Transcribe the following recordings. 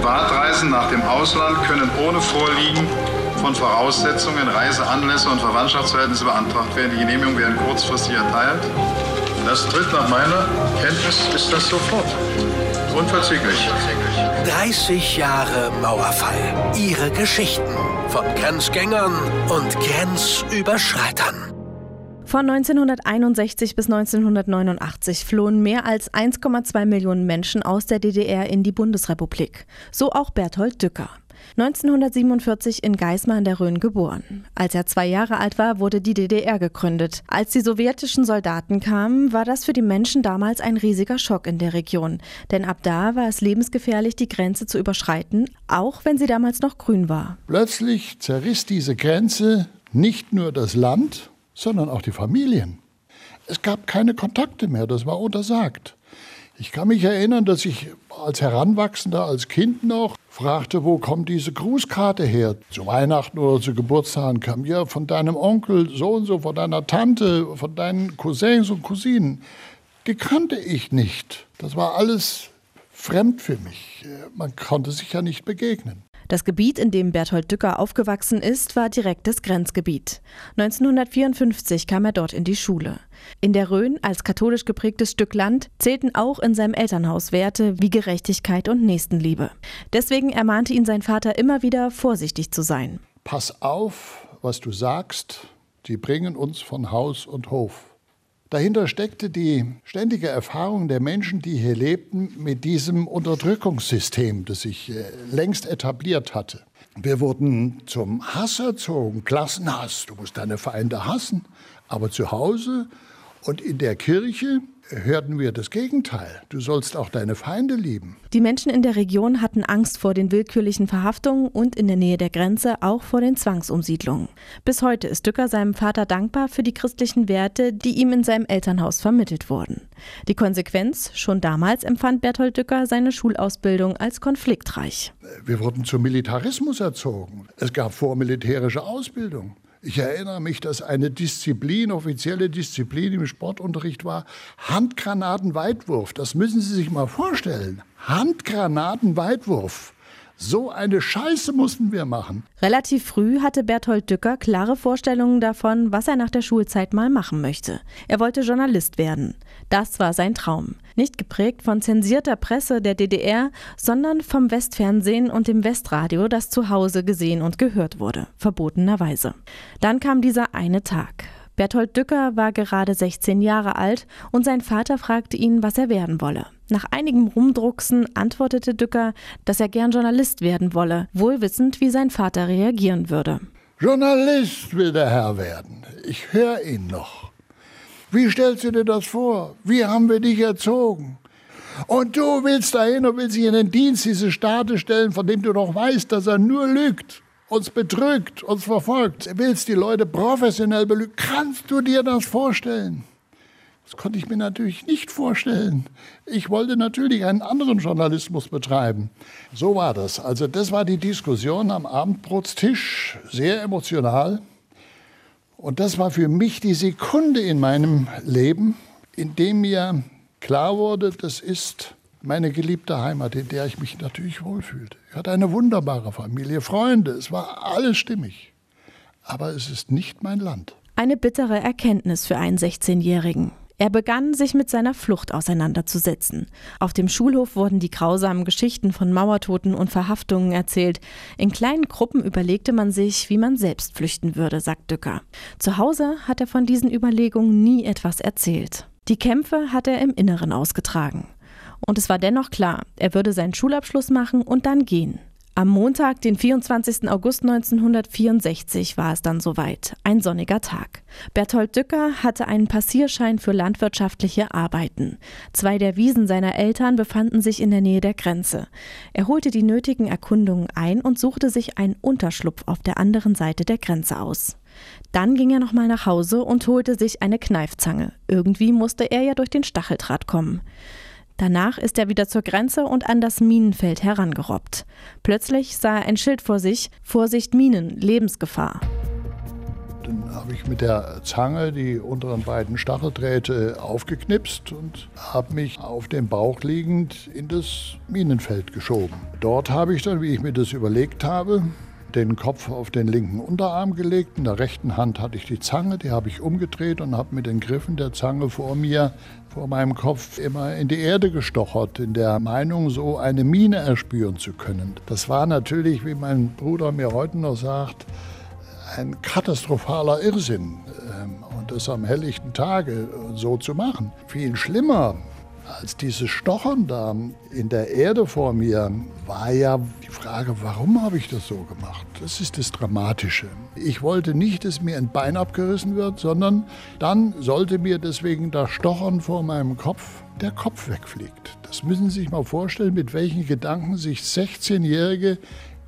Privatreisen nach dem Ausland können ohne Vorliegen von Voraussetzungen, Reiseanlässe und Verwandtschaftsverhältnisse beantragt werden. Die Genehmigung werden kurzfristig erteilt. Das tritt nach meiner Kenntnis ist das sofort. Unverzüglich. 30 Jahre Mauerfall. Ihre Geschichten von Grenzgängern und Grenzüberschreitern. Von 1961 bis 1989 flohen mehr als 1,2 Millionen Menschen aus der DDR in die Bundesrepublik. So auch Berthold Dücker. 1947 in Geismar in der Rhön geboren. Als er zwei Jahre alt war, wurde die DDR gegründet. Als die sowjetischen Soldaten kamen, war das für die Menschen damals ein riesiger Schock in der Region. Denn ab da war es lebensgefährlich, die Grenze zu überschreiten, auch wenn sie damals noch grün war. Plötzlich zerriss diese Grenze nicht nur das Land, sondern auch die Familien. Es gab keine Kontakte mehr, das war untersagt. Ich kann mich erinnern, dass ich als Heranwachsender, als Kind noch, fragte, wo kommt diese Grußkarte her? Zu Weihnachten oder zu Geburtstagen kam ja von deinem Onkel so und so, von deiner Tante, von deinen Cousins und Cousinen. Die kannte ich nicht. Das war alles fremd für mich. Man konnte sich ja nicht begegnen. Das Gebiet, in dem Berthold Dücker aufgewachsen ist, war direktes Grenzgebiet. 1954 kam er dort in die Schule. In der Rhön, als katholisch geprägtes Stück Land, zählten auch in seinem Elternhaus Werte wie Gerechtigkeit und Nächstenliebe. Deswegen ermahnte ihn sein Vater immer wieder, vorsichtig zu sein. Pass auf, was du sagst, die bringen uns von Haus und Hof. Dahinter steckte die ständige Erfahrung der Menschen, die hier lebten, mit diesem Unterdrückungssystem, das sich äh, längst etabliert hatte. Wir wurden zum Hass erzogen, Klassenhass, du musst deine Feinde hassen. Aber zu Hause und in der Kirche hörten wir das Gegenteil. Du sollst auch deine Feinde lieben. Die Menschen in der Region hatten Angst vor den willkürlichen Verhaftungen und in der Nähe der Grenze auch vor den Zwangsumsiedlungen. Bis heute ist Dücker seinem Vater dankbar für die christlichen Werte, die ihm in seinem Elternhaus vermittelt wurden. Die Konsequenz, schon damals empfand Berthold Dücker seine Schulausbildung als konfliktreich. Wir wurden zum Militarismus erzogen. Es gab vormilitärische Ausbildung. Ich erinnere mich, dass eine Disziplin, offizielle Disziplin im Sportunterricht war, Handgranatenweitwurf. Das müssen Sie sich mal vorstellen. Handgranatenweitwurf. So eine Scheiße mussten wir machen. Relativ früh hatte Berthold Dücker klare Vorstellungen davon, was er nach der Schulzeit mal machen möchte. Er wollte Journalist werden. Das war sein Traum. Nicht geprägt von zensierter Presse der DDR, sondern vom Westfernsehen und dem Westradio, das zu Hause gesehen und gehört wurde, verbotenerweise. Dann kam dieser eine Tag. Berthold Dücker war gerade 16 Jahre alt und sein Vater fragte ihn, was er werden wolle. Nach einigem Rumdrucksen antwortete Dücker, dass er gern Journalist werden wolle, wohl wissend, wie sein Vater reagieren würde. Journalist will der Herr werden. Ich höre ihn noch. Wie stellst du dir das vor? Wie haben wir dich erzogen? Und du willst dahin und willst dich in den Dienst dieses Staates stellen, von dem du doch weißt, dass er nur lügt uns betrügt, uns verfolgt, willst die Leute professionell belügen. Kannst du dir das vorstellen? Das konnte ich mir natürlich nicht vorstellen. Ich wollte natürlich einen anderen Journalismus betreiben. So war das. Also das war die Diskussion am Abendbrotstisch, sehr emotional. Und das war für mich die Sekunde in meinem Leben, in dem mir klar wurde, das ist meine geliebte Heimat, in der ich mich natürlich wohlfühlte. Ich hatte eine wunderbare Familie, Freunde, es war alles stimmig. Aber es ist nicht mein Land. Eine bittere Erkenntnis für einen 16-Jährigen. Er begann, sich mit seiner Flucht auseinanderzusetzen. Auf dem Schulhof wurden die grausamen Geschichten von Mauertoten und Verhaftungen erzählt. In kleinen Gruppen überlegte man sich, wie man selbst flüchten würde, sagt Dücker. Zu Hause hat er von diesen Überlegungen nie etwas erzählt. Die Kämpfe hat er im Inneren ausgetragen. Und es war dennoch klar, er würde seinen Schulabschluss machen und dann gehen. Am Montag, den 24. August 1964, war es dann soweit. Ein sonniger Tag. Berthold Dücker hatte einen Passierschein für landwirtschaftliche Arbeiten. Zwei der Wiesen seiner Eltern befanden sich in der Nähe der Grenze. Er holte die nötigen Erkundungen ein und suchte sich einen Unterschlupf auf der anderen Seite der Grenze aus. Dann ging er nochmal nach Hause und holte sich eine Kneifzange. Irgendwie musste er ja durch den Stacheldraht kommen. Danach ist er wieder zur Grenze und an das Minenfeld herangerobbt. Plötzlich sah er ein Schild vor sich: Vorsicht Minen, Lebensgefahr. Dann habe ich mit der Zange die unteren beiden Stacheldrähte aufgeknipst und habe mich auf dem Bauch liegend in das Minenfeld geschoben. Dort habe ich dann, wie ich mir das überlegt habe, den Kopf auf den linken Unterarm gelegt. In der rechten Hand hatte ich die Zange, die habe ich umgedreht und habe mit den Griffen der Zange vor mir, vor meinem Kopf immer in die Erde gestochert, in der Meinung, so eine Mine erspüren zu können. Das war natürlich, wie mein Bruder mir heute noch sagt, ein katastrophaler Irrsinn. Ähm, und das am helllichten Tage so zu machen. Viel schlimmer als dieses Stochern da in der Erde vor mir war ja die Frage, warum habe ich das so gemacht? Das ist das Dramatische. Ich wollte nicht, dass mir ein Bein abgerissen wird, sondern dann sollte mir deswegen das Stochern vor meinem Kopf der Kopf wegfliegt. Das müssen Sie sich mal vorstellen, mit welchen Gedanken sich 16-Jährige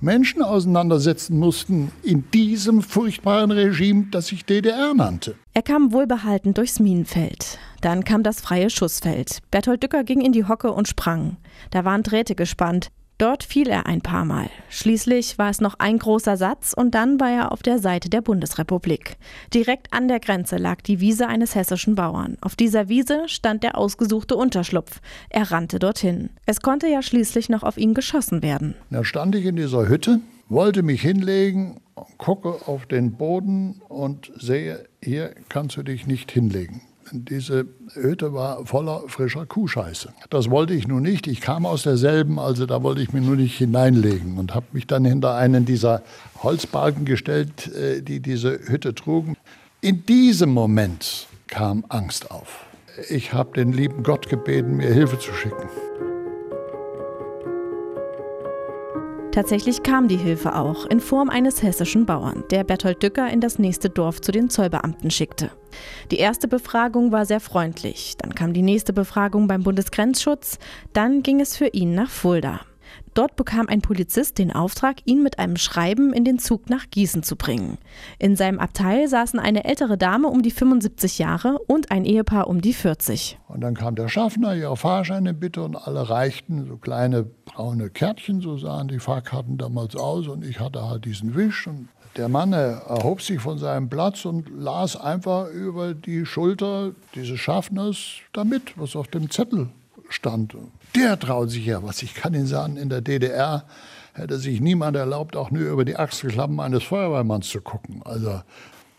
Menschen auseinandersetzen mussten in diesem furchtbaren Regime, das sich DDR nannte. Er kam wohlbehalten durchs Minenfeld. Dann kam das freie Schussfeld. Bertolt Dücker ging in die Hocke und sprang. Da waren Drähte gespannt. Dort fiel er ein paar Mal. Schließlich war es noch ein großer Satz und dann war er auf der Seite der Bundesrepublik. Direkt an der Grenze lag die Wiese eines hessischen Bauern. Auf dieser Wiese stand der ausgesuchte Unterschlupf. Er rannte dorthin. Es konnte ja schließlich noch auf ihn geschossen werden. Da stand ich in dieser Hütte, wollte mich hinlegen, gucke auf den Boden und sehe, hier kannst du dich nicht hinlegen. Diese Hütte war voller frischer Kuhscheiße. Das wollte ich nun nicht. Ich kam aus derselben, also da wollte ich mich nur nicht hineinlegen und habe mich dann hinter einen dieser Holzbalken gestellt, äh, die diese Hütte trugen. In diesem Moment kam Angst auf. Ich habe den lieben Gott gebeten, mir Hilfe zu schicken. Tatsächlich kam die Hilfe auch in Form eines hessischen Bauern, der Berthold Dücker in das nächste Dorf zu den Zollbeamten schickte. Die erste Befragung war sehr freundlich, dann kam die nächste Befragung beim Bundesgrenzschutz, dann ging es für ihn nach Fulda. Dort bekam ein Polizist den Auftrag, ihn mit einem Schreiben in den Zug nach Gießen zu bringen. In seinem Abteil saßen eine ältere Dame um die 75 Jahre und ein Ehepaar um die 40. Und dann kam der Schaffner, ihre Fahrscheine bitte, und alle reichten so kleine braune Kärtchen, so sahen die Fahrkarten damals aus. Und ich hatte halt diesen Wisch. Und der Mann erhob sich von seinem Platz und las einfach über die Schulter dieses Schaffners damit, was auf dem Zettel stand. Der traut sich ja was. Ich kann Ihnen sagen, in der DDR hätte sich niemand erlaubt, auch nur über die Achselklappen eines Feuerwehrmanns zu gucken. Also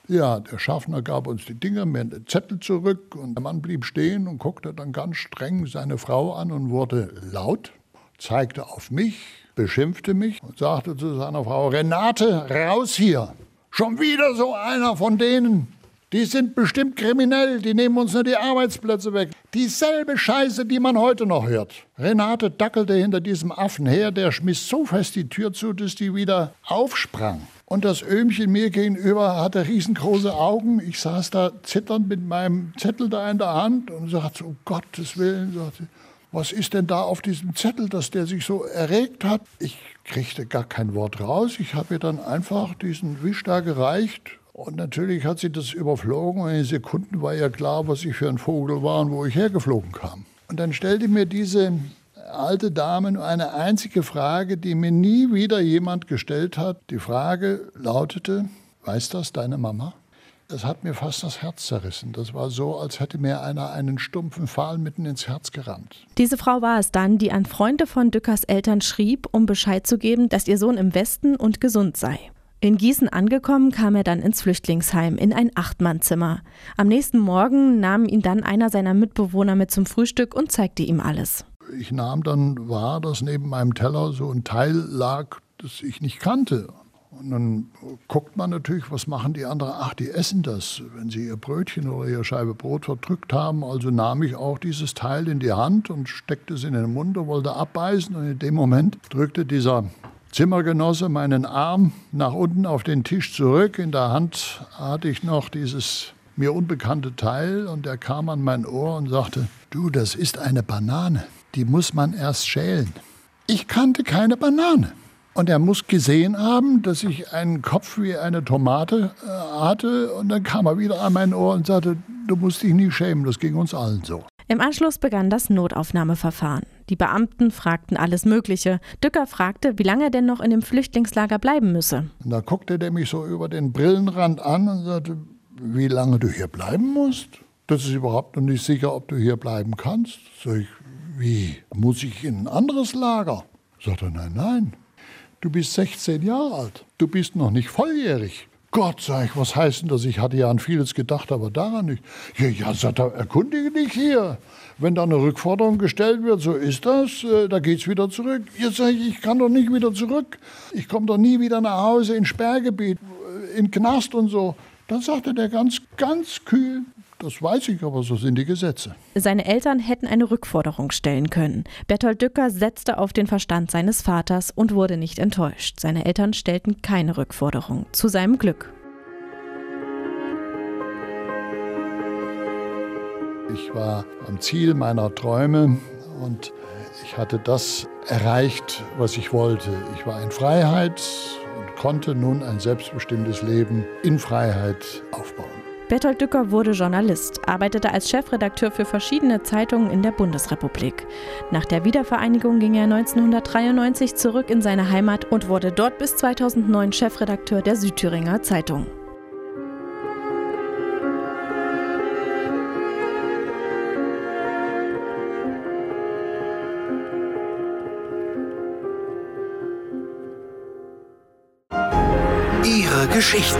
ja, der Schaffner gab uns die Dinger, mir den Zettel zurück und der Mann blieb stehen und guckte dann ganz streng seine Frau an und wurde laut, zeigte auf mich, beschimpfte mich und sagte zu seiner Frau, Renate, raus hier. Schon wieder so einer von denen. Die sind bestimmt kriminell, die nehmen uns nur die Arbeitsplätze weg. Dieselbe Scheiße, die man heute noch hört. Renate dackelte hinter diesem Affen her, der schmiss so fest die Tür zu, dass die wieder aufsprang. Und das Öhmchen mir gegenüber hatte riesengroße Augen. Ich saß da zitternd mit meinem Zettel da in der Hand und sagte, um Gottes Willen, sagte, was ist denn da auf diesem Zettel, dass der sich so erregt hat? Ich kriegte gar kein Wort raus. Ich habe ihr dann einfach diesen Wisch da gereicht und natürlich hat sie das überflogen und in Sekunden war ja klar, was ich für ein Vogel war und wo ich hergeflogen kam. Und dann stellte mir diese alte Dame nur eine einzige Frage, die mir nie wieder jemand gestellt hat. Die Frage lautete, weiß das deine Mama? Das hat mir fast das Herz zerrissen. Das war so, als hätte mir einer einen stumpfen Pfahl mitten ins Herz gerammt. Diese Frau war es dann, die an Freunde von Dückers Eltern schrieb, um Bescheid zu geben, dass ihr Sohn im Westen und gesund sei. In Gießen angekommen, kam er dann ins Flüchtlingsheim in ein Achtmannzimmer. Am nächsten Morgen nahm ihn dann einer seiner Mitbewohner mit zum Frühstück und zeigte ihm alles. Ich nahm dann wahr, dass neben meinem Teller so ein Teil lag, das ich nicht kannte. Und dann guckt man natürlich, was machen die anderen? Ach, die essen das, wenn sie ihr Brötchen oder ihre Scheibe Brot verdrückt haben. Also nahm ich auch dieses Teil in die Hand und steckte es in den Mund und wollte abbeißen. Und in dem Moment drückte dieser Zimmergenosse meinen Arm nach unten auf den Tisch zurück. In der Hand hatte ich noch dieses mir unbekannte Teil und er kam an mein Ohr und sagte, du, das ist eine Banane, die muss man erst schälen. Ich kannte keine Banane. Und er muss gesehen haben, dass ich einen Kopf wie eine Tomate äh, hatte. Und dann kam er wieder an mein Ohr und sagte, du musst dich nie schämen, das ging uns allen so. Im Anschluss begann das Notaufnahmeverfahren. Die Beamten fragten alles Mögliche. Dücker fragte, wie lange er denn noch in dem Flüchtlingslager bleiben müsse. Da guckte der mich so über den Brillenrand an und sagte, wie lange du hier bleiben musst. Das ist überhaupt noch nicht sicher, ob du hier bleiben kannst. Sag ich, wie? Muss ich in ein anderes Lager? Sagt er, nein, nein. Du bist 16 Jahre alt. Du bist noch nicht volljährig. Gott, sag ich, was heißt denn das? Ich hatte ja an vieles gedacht, aber daran nicht. Ja, ja, sagt er, erkundige dich hier. Wenn da eine Rückforderung gestellt wird, so ist das, äh, da geht's wieder zurück. Jetzt sage ich, ich kann doch nicht wieder zurück. Ich komme doch nie wieder nach Hause ins Sperrgebiet, äh, in Knast und so. Dann sagte der ganz, ganz kühl, das weiß ich, aber so sind die Gesetze. Seine Eltern hätten eine Rückforderung stellen können. Bertolt Dücker setzte auf den Verstand seines Vaters und wurde nicht enttäuscht. Seine Eltern stellten keine Rückforderung. Zu seinem Glück. Ich war am Ziel meiner Träume und ich hatte das erreicht, was ich wollte. Ich war in Freiheit und konnte nun ein selbstbestimmtes Leben in Freiheit aufbauen. Bertolt Dücker wurde Journalist, arbeitete als Chefredakteur für verschiedene Zeitungen in der Bundesrepublik. Nach der Wiedervereinigung ging er 1993 zurück in seine Heimat und wurde dort bis 2009 Chefredakteur der Südthüringer Zeitung. Geschichten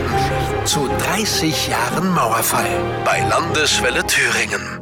zu 30 Jahren Mauerfall bei Landeswelle Thüringen.